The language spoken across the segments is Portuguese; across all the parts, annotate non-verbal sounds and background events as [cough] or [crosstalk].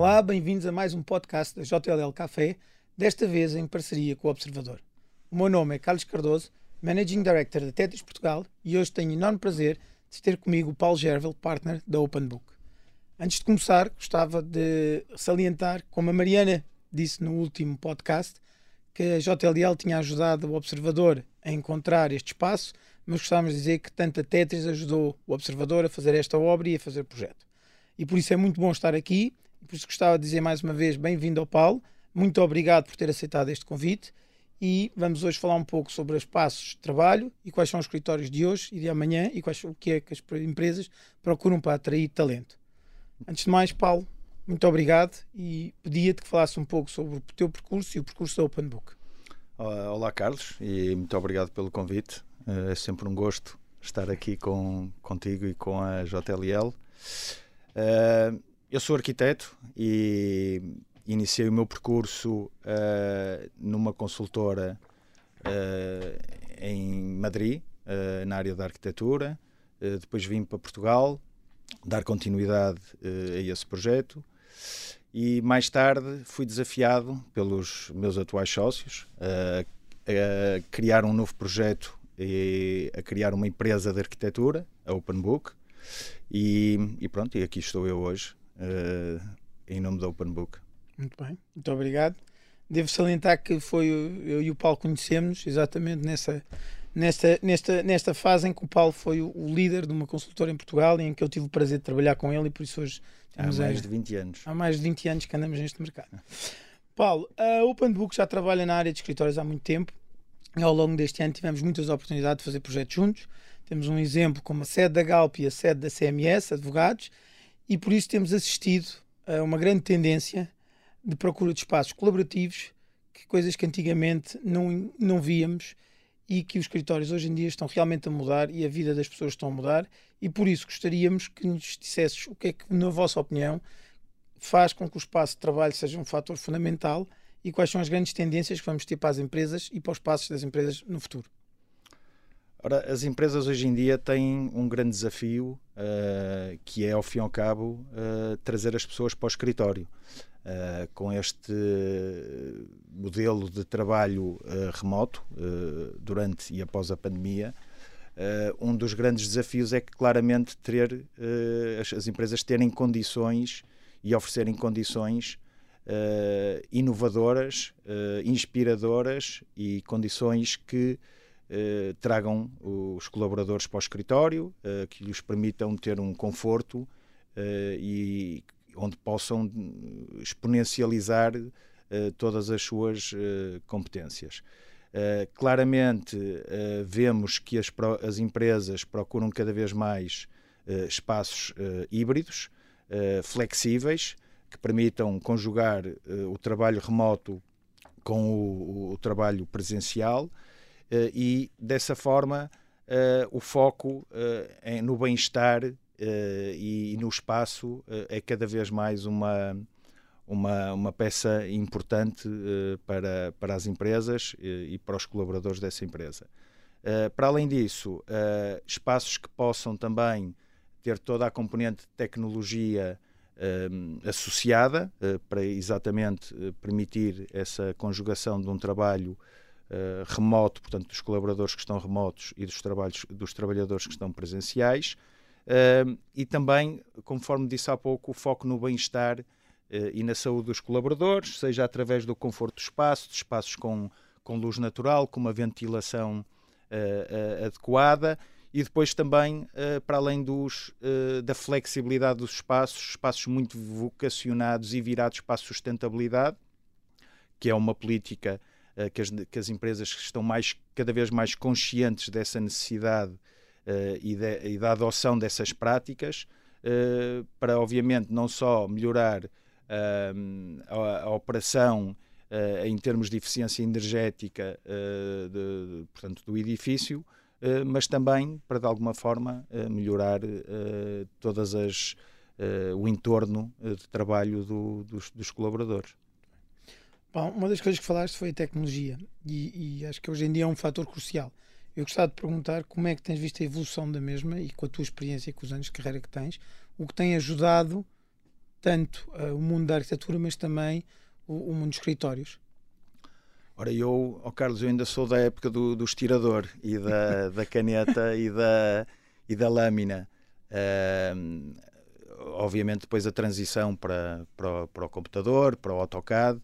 Olá, bem-vindos a mais um podcast da JLL Café, desta vez em parceria com o Observador. O meu nome é Carlos Cardoso, Managing Director da Tetris Portugal e hoje tenho enorme prazer de ter comigo o Paulo Gervel, partner da Open Book. Antes de começar, gostava de salientar, como a Mariana disse no último podcast, que a JLL tinha ajudado o Observador a encontrar este espaço, mas gostávamos de dizer que tanto a Tetris ajudou o Observador a fazer esta obra e a fazer o projeto. E por isso é muito bom estar aqui, por isso gostava de dizer mais uma vez bem-vindo ao Paulo, muito obrigado por ter aceitado este convite e vamos hoje falar um pouco sobre os passos de trabalho e quais são os escritórios de hoje e de amanhã e quais, o que é que as empresas procuram para atrair talento. Antes de mais, Paulo, muito obrigado e pedia-te que falasse um pouco sobre o teu percurso e o percurso da Open Book. Olá, Carlos, e muito obrigado pelo convite. Eh, é sempre um gosto estar aqui com, contigo e com a JLL. Eh, eu sou arquiteto e iniciei o meu percurso uh, numa consultora uh, em Madrid, uh, na área da arquitetura. depois vim para Portugal dar continuidade a esse projeto e mais tarde fui desafiado pelos meus atuais sócios a, criar um novo projeto e a criar uma empresa de arquitetura, a Open Book. E, e pronto, e aqui estou eu hoje, em nome da Open Book. Muito bem, muito obrigado. Devo salientar que foi eu e o Paulo conhecemos exatamente nessa, nesta, nesta, nesta fase em que o Paulo foi o, líder de uma consultora em Portugal e em que eu tive o prazer de trabalhar com ele e por isso hoje há mais a, de 20 anos. Há mais de 20 anos que andamos neste mercado. Paulo, a Open Book já trabalha na área de escritórios há muito tempo e ao longo deste ano tivemos muitas oportunidades de fazer projetos juntos. Temos um exemplo como a sede da Galp e a sede da CMS, advogados, e por isso temos assistido a uma grande tendência de procura de espaços colaborativos, que coisas que antigamente não, não víamos e que os escritórios hoje em dia estão realmente a mudar e a vida das pessoas estão a mudar e por isso gostaríamos que nos dissesses o que é que, na vossa opinião, faz com que o espaço de trabalho seja um fator fundamental e quais são as grandes tendências que vamos ter para as empresas e para os passos das empresas no futuro. Ora, as empresas hoje em dia têm um grande desafio uh, que é, ao fim e ao cabo, uh, trazer as pessoas para o escritório. Uh, com este modelo de trabalho remoto durante e após a pandemia, um dos grandes desafios é que claramente ter as, as, empresas terem condições e oferecerem condições inovadoras, inspiradoras e condições que tragam os colaboradores para o escritório, que lhes permitam ter um conforto e onde possam exponencializar todas as suas competências. Claramente vemos que as, as, empresas procuram cada vez mais espaços híbridos, flexíveis, que permitam conjugar o trabalho remoto com o, o trabalho presencial e, dessa forma, o foco é no bem-estar e, no espaço é cada vez mais uma, uma, uma peça importante para, para as empresas e para os colaboradores dessa empresa. para além disso, espaços que possam também ter toda a componente de tecnologia associada para exatamente permitir essa conjugação de um trabalho Uh, remoto, portanto, dos colaboradores que estão remotos e dos, trabalhos, dos trabalhadores que estão presenciais, Uh, e também, conforme disse há pouco, o foco no bem-estar uh, e na saúde dos colaboradores, seja através do conforto do espaço, de espaços com, com luz natural, com uma ventilação adequada. E depois também, para além dos, da flexibilidade dos espaços, espaços muito vocacionados e virados para a sustentabilidade, que é uma política que as, que, as, empresas estão mais, cada vez mais conscientes dessa necessidade uh, e, de, e, da adoção dessas práticas uh, para, obviamente, não só melhorar eh, a, a, operação em termos de eficiência energética de, portanto, do edifício, mas também para, de alguma forma, melhorar todas as o entorno de trabalho do, dos, dos, colaboradores. Bom, uma das coisas que falaste foi a tecnologia e, e, acho que hoje em dia é um fator crucial. Eu gostava de perguntar como é que tens visto a evolução da mesma e com a tua experiência e com os anos de carreira que tens, o que tem ajudado tanto uh, o mundo da arquitetura, mas também o, o mundo dos escritórios? Ora, eu, oh Carlos, eu ainda sou da época do, do estirador e da, [laughs] da caneta e, da, e da lâmina. Uh, obviamente, depois a transição para, para, para o computador, para o AutoCAD.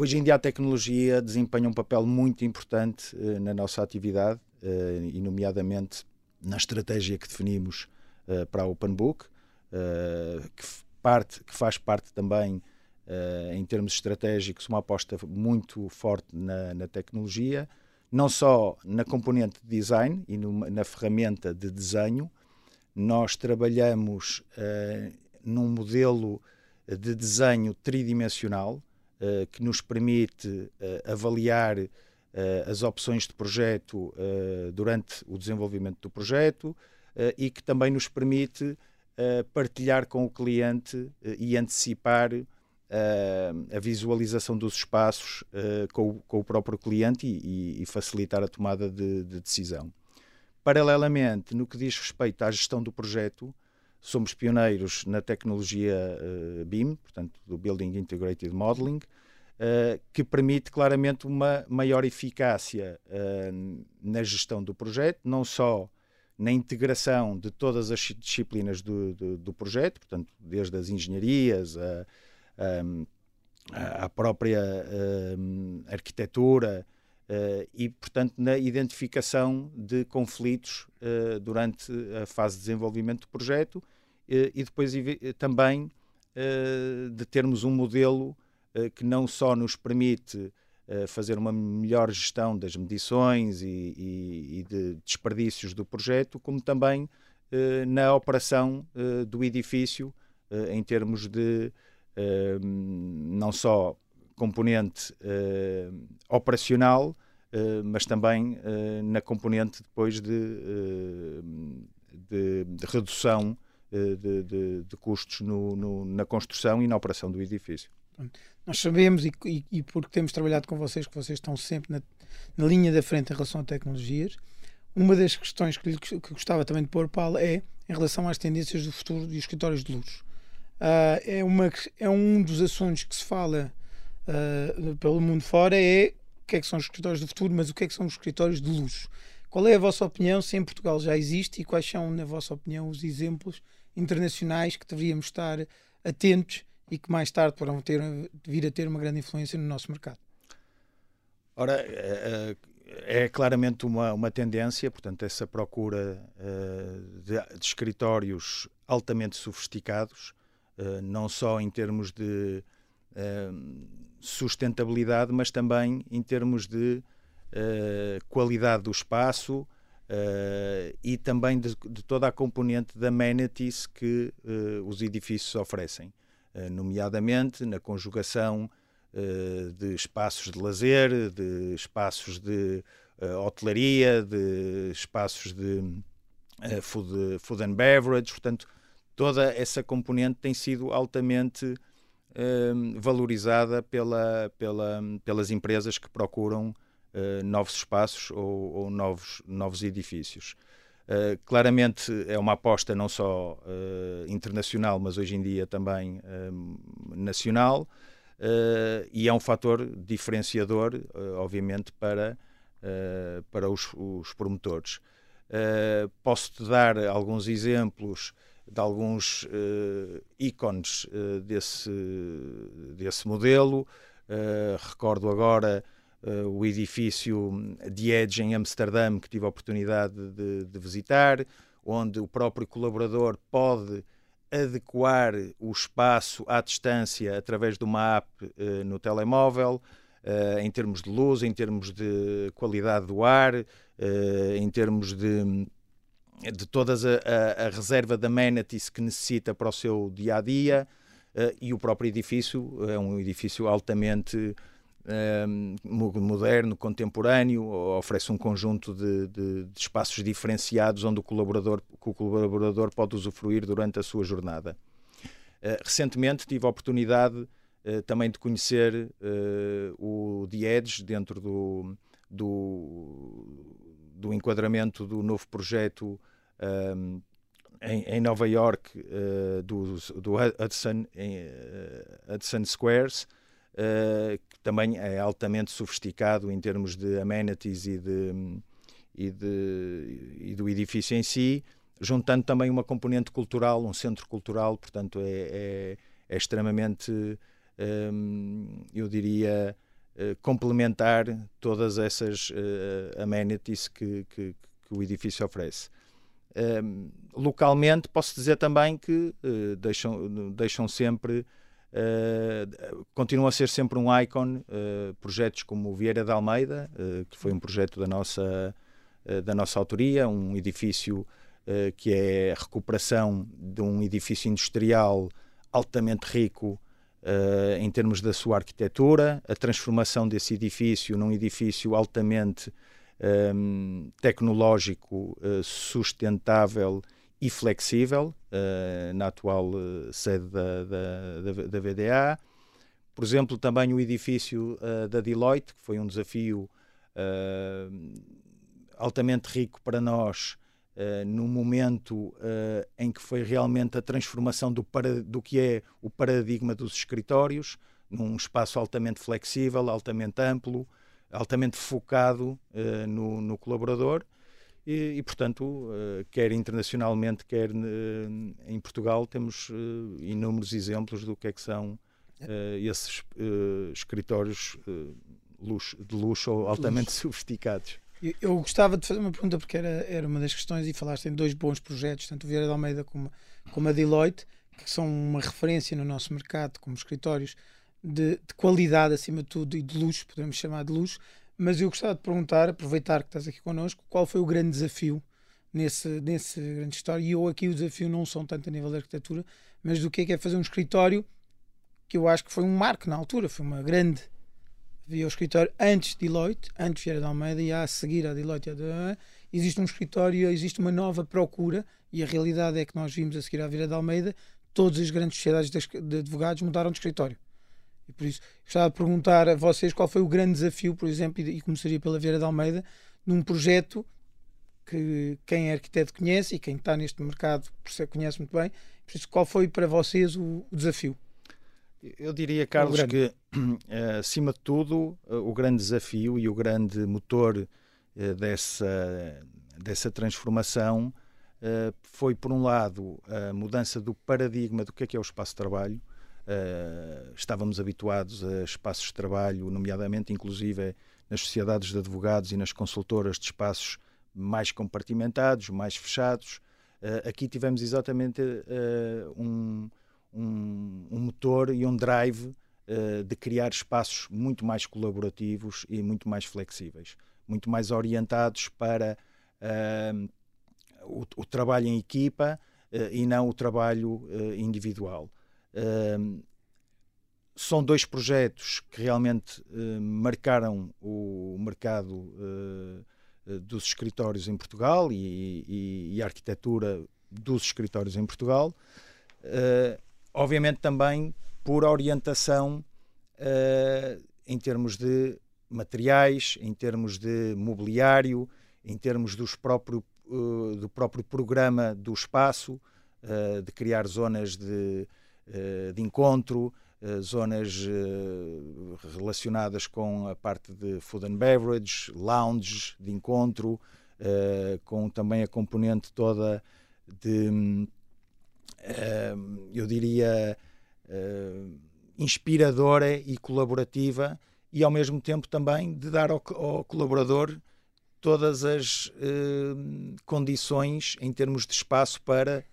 Hoje em dia a tecnologia desempenha um papel muito importante uh, na nossa atividade, uh, e nomeadamente na estratégia que definimos uh, para a OpenBook, que, parte, que faz parte também, em termos estratégicos, uma aposta muito forte na, na tecnologia, não só na componente de design e numa, na ferramenta de desenho, nós trabalhamos num modelo de desenho tridimensional, uh, que nos permite uh, avaliar uh, as opções de projeto durante o desenvolvimento do projeto e que também nos permite partilhar com o cliente e antecipar a visualização dos espaços com o, com, o, próprio cliente e, e facilitar a tomada de, de decisão. Paralelamente, no que diz respeito à gestão do projeto, somos pioneiros na tecnologia uh, BIM, portanto, do Building Integrated Modeling, uh, que permite claramente uma maior eficácia uh, na gestão do projeto, não só na integração de todas as disciplinas do, do, do projeto, portanto, desde as engenharias, a, a, a própria arquitetura, Uh, e, portanto, na identificação de conflitos uh, durante a fase de desenvolvimento do projeto uh, e depois também de termos um modelo que não só nos permite fazer uma melhor gestão das medições e, e, e de desperdícios do projeto, como também na operação do edifício, em termos de não só componente uh, operacional, uh, mas também uh, na componente depois de, de, de redução de, de, de, custos no, no, na construção e na operação do edifício. Nós sabemos, e, e, e, porque temos trabalhado com vocês, que vocês estão sempre na, na, linha da frente em relação a tecnologias. Uma das questões que, que gostava também de pôr, Paulo, é em relação às tendências do futuro dos escritórios de luxo. Uh, é, uma, é um dos assuntos que se fala uh, pelo mundo fora é o que é que são os escritórios do futuro, mas o que é que são os escritórios de luxo. Qual é a vossa opinião se em Portugal já existe e quais são, na vossa opinião, os exemplos internacionais que deveríamos estar atentos e que mais tarde poderão ter, vir a ter uma grande influência no nosso mercado? Ora, é, é claramente uma, uma tendência, portanto, essa procura uh, de, de, escritórios altamente sofisticados, uh, não só em termos de uh, sustentabilidade, mas também em termos de uh, qualidade do espaço uh, e também de, de, toda a componente de amenities que uh, os edifícios oferecem, nomeadamente na conjugação de espaços de lazer, de espaços de hotelaria, de espaços de food, food and beverage, portanto, toda essa componente tem sido altamente valorizada pela, pela, pelas empresas que procuram uh, novos espaços ou, ou, novos, novos edifícios. Uh, claramente é uma aposta não só uh, internacional, mas hoje em dia também nacional, e é um fator diferenciador, obviamente, para, para os, os promotores. Posso-te dar alguns exemplos de alguns uh, ícones uh, desse, desse modelo. Uh, recordo agora o edifício de Edge em Amsterdã, que tive a oportunidade de, de, visitar, onde o próprio colaborador pode adequar o espaço à distância através de uma app no telemóvel. em termos de luz, em termos de qualidade do ar, em termos de de todas a, a, a, reserva de amenities que necessita para o seu dia a dia uh, e o próprio edifício é um edifício altamente uh, moderno, contemporâneo, oferece um conjunto de, de, de, espaços diferenciados onde o colaborador, o colaborador pode usufruir durante a sua jornada. Uh, recentemente tive a oportunidade também de conhecer o Edge dentro do, do, do enquadramento do novo projeto um, em, em, Nova York uh, do, do Hudson, em, uh, Hudson Squares, uh, que também é altamente sofisticado em termos de amenities e, de, e, de, e do edifício em si, juntando também uma componente cultural, um centro cultural, portanto é, é, é extremamente, um, eu diria, complementar todas essas amenities que, que, que o edifício oferece. Uh, localmente, posso dizer também que uh, deixam, deixam sempre, uh, continua a ser sempre um ícone, uh, projetos como o Vieira de Almeida, que foi um projeto da nossa, da nossa autoria, um edifício que é a recuperação de um edifício industrial altamente rico em termos da sua arquitetura, a transformação desse edifício num edifício altamente um, tecnológico, uh, sustentável e flexível, uh, na atual uh, sede da, da, da, da, VDA. Por exemplo, também o edifício da Deloitte, que foi um desafio altamente rico para nós, Uh, no momento uh, em que foi realmente a transformação do, para, do que é o paradigma dos escritórios, num espaço altamente flexível, altamente amplo, altamente focado uh, no, no, colaborador e, e portanto, uh, quer internacionalmente, quer uh, em Portugal, temos inúmeros exemplos do que é que são esses escritórios luxo, de luxo ou altamente sofisticados. Eu gostava de fazer uma pergunta porque era, era uma das questões e falaste em dois bons projetos, tanto o Vieira de Almeida como, como a Deloitte, que são uma referência no nosso mercado como escritórios de, de, qualidade acima de tudo e de luxo, podemos chamar de luxo, mas eu gostava de perguntar, aproveitar que estás aqui connosco, qual foi o grande desafio nesse, nesse grande história? E eu aqui o desafio não são tanto a nível da arquitetura, mas do que é, que é fazer um escritório que eu acho que foi um marco na altura, foi uma grande. Havia o escritório antes de Deloitte, antes Vieira de Almeida, e a seguir a Deloitte, existe um escritório, existe uma nova procura, e a realidade é que nós vimos a seguir à Vieira de Almeida, todas as grandes sociedades de advogados mudaram de escritório. E por isso, gostava de perguntar a vocês qual foi o grande desafio, por exemplo, e, começaria pela Vieira de Almeida, num projeto que quem é arquiteto conhece e quem está neste mercado conhece muito bem. Por isso, qual foi para vocês o, o desafio? Eu diria, Carlos, que eh, acima de tudo, eh, o grande desafio e o grande motor eh, dessa, dessa transformação foi, por um lado, a mudança do paradigma do que é, que é o espaço de trabalho, Uh, estávamos habituados a espaços de trabalho, nomeadamente, inclusive, nas sociedades de advogados e nas consultoras de espaços mais compartimentados, mais fechados. Uh, aqui tivemos exatamente uh, um, um, um, motor e um drive de criar espaços muito mais colaborativos e muito mais flexíveis, muito mais orientados para o, o, trabalho em equipa e não o trabalho individual são dois projetos que realmente uh, marcaram o mercado uh, dos escritórios em Portugal e, e, e, a arquitetura dos escritórios em Portugal. obviamente também por orientação em termos de materiais, em termos de mobiliário, em termos dos próprio, do próprio programa do espaço, de criar zonas de eh, de encontro, eh, zonas eh, relacionadas com a parte de food and beverage, lounges de encontro, com também a componente toda de, eu diria, inspiradora e colaborativa e ao mesmo tempo também de dar ao, ao colaborador todas as condições em termos de espaço para eh,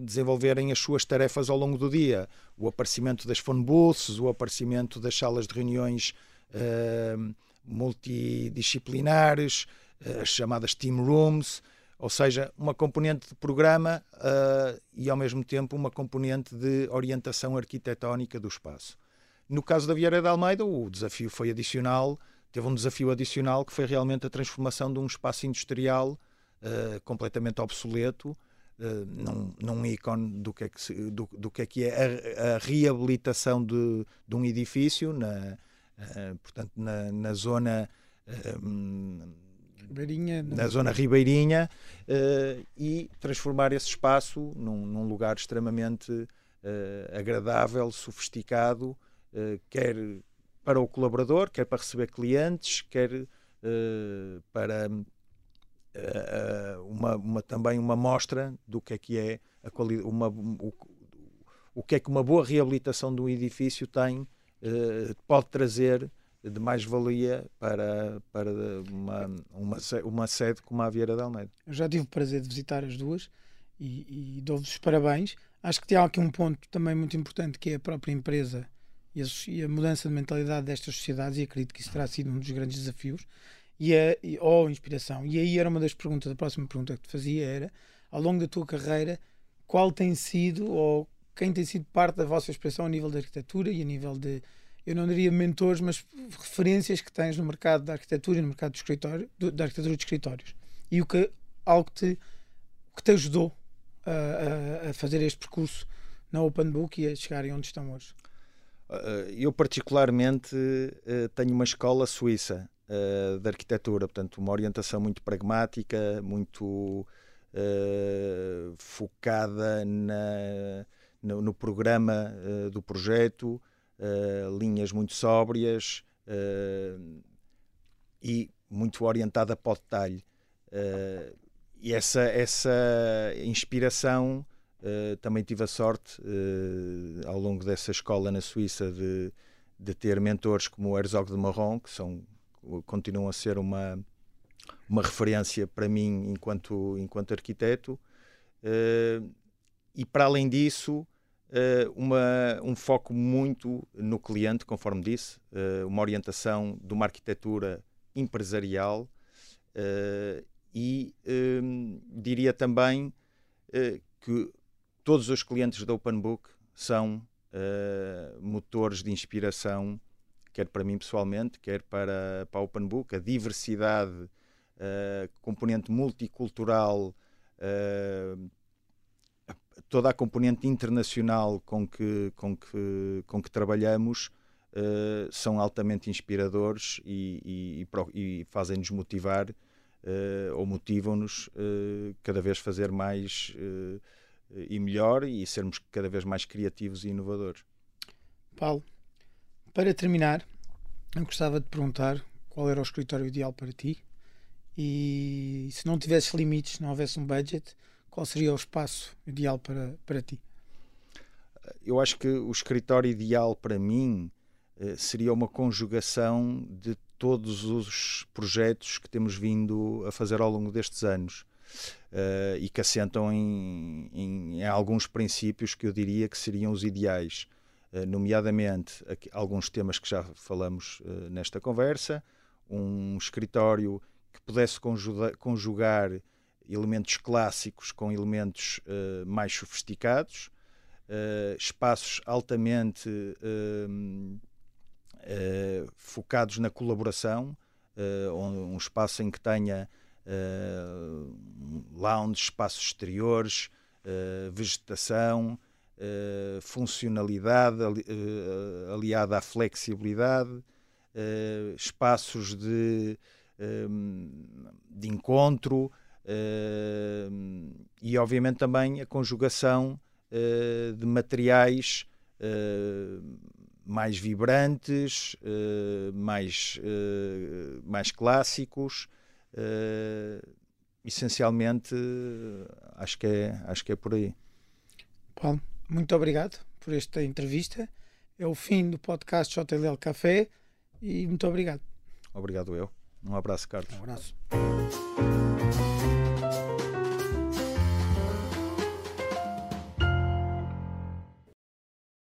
desenvolverem as suas tarefas ao longo do dia. O aparecimento das phone booths, o aparecimento das salas de reuniões uh, multidisciplinares, uh, as chamadas team rooms, ou seja, uma componente de programa e ao mesmo tempo uma componente de orientação arquitetónica do espaço. No caso da Vieira de Almeida, o desafio foi adicional, teve um desafio adicional que foi realmente a transformação de um espaço industrial completamente obsoleto uh, num, num ícone do que é que, se, do, do que, é, que é a, a reabilitação de, de, um edifício, na, uh, portanto, na, na zona uh, Ribeirinha, na zona ribeirinha uh, e transformar esse espaço num, num lugar extremamente uh, agradável, sofisticado, uh, quer para o colaborador, quer para receber clientes, quer para uma, uma, também uma mostra do que é que é a qualidade, uma, o, o que é que uma boa reabilitação de um edifício tem, pode trazer de mais-valia para, para uma, uma, uma sede como a Vieira de Almeida. Eu já tive o prazer de visitar as duas e, e dou-vos os parabéns. Acho que tem aqui um ponto também muito importante que é a própria empresa e a, mudança de mentalidade destas sociedades e acredito que isso terá sido um dos grandes desafios e a, e, ou inspiração. E aí era uma das perguntas, a próxima pergunta que te fazia era, ao longo da tua carreira, qual tem sido ou quem tem sido parte da vossa expressão a nível de arquitetura e a nível de eu não diria mentores, mas referências que tens no mercado da arquitetura e no mercado do escritório, do, da arquitetura de escritórios. E o que, algo que te, que te ajudou a, a, a fazer este percurso na Open Book e a chegarem onde estão hoje? Uh, eu, particularmente, uh, tenho uma escola suíça uh, de arquitetura, portanto, uma orientação muito pragmática, muito focada na, no, no programa do projeto, uh, linhas muito sóbrias uh, e muito orientada para o detalhe. Uh, e essa, essa inspiração também tive a sorte ao longo dessa escola na Suíça de, de ter mentores como o Herzog de Marron, que são, continuam a ser uma, uma referência para mim enquanto, enquanto arquiteto. e para além disso, uh, uma, um foco muito no cliente, conforme disse, uh, uma orientação de uma arquitetura empresarial uh, e diria também que todos os clientes da Open Book são motores de inspiração, quer para mim pessoalmente, quer para, para a Open Book. A diversidade, a componente multicultural toda a componente internacional com que, com que, com que trabalhamos uh, são altamente inspiradores e, e, e fazem-nos motivar uh, ou motivam-nos uh, cada vez fazer mais e melhor e sermos cada vez mais criativos e inovadores. Paulo, para terminar, eu gostava de perguntar qual era o escritório ideal para ti e se não tivesses limites, não houvesse um budget, qual seria o espaço ideal para, para ti? Eu acho que o escritório ideal para mim eh, seria uma conjugação de todos os projetos que temos vindo a fazer ao longo destes anos uh, e que assentam em, em, em, alguns princípios que eu diria que seriam os ideais, nomeadamente aqui, alguns temas que já falamos uh, nesta conversa, um escritório que pudesse conjugar, conjugar elementos clássicos com elementos uh, mais sofisticados, uh, espaços altamente uh, focados na colaboração, um, um espaço em que tenha lounge, espaços exteriores, vegetação, funcionalidade ali, aliada à flexibilidade, espaços de, de encontro, Uh, e obviamente também a conjugação uh, de materiais uh, mais vibrantes, mais, mais clássicos. essencialmente, acho que, é, acho que é por aí. Paulo, muito obrigado por esta entrevista. É o fim do podcast JLL Café e muito obrigado. Obrigado eu. Um abraço, Carlos. Um abraço.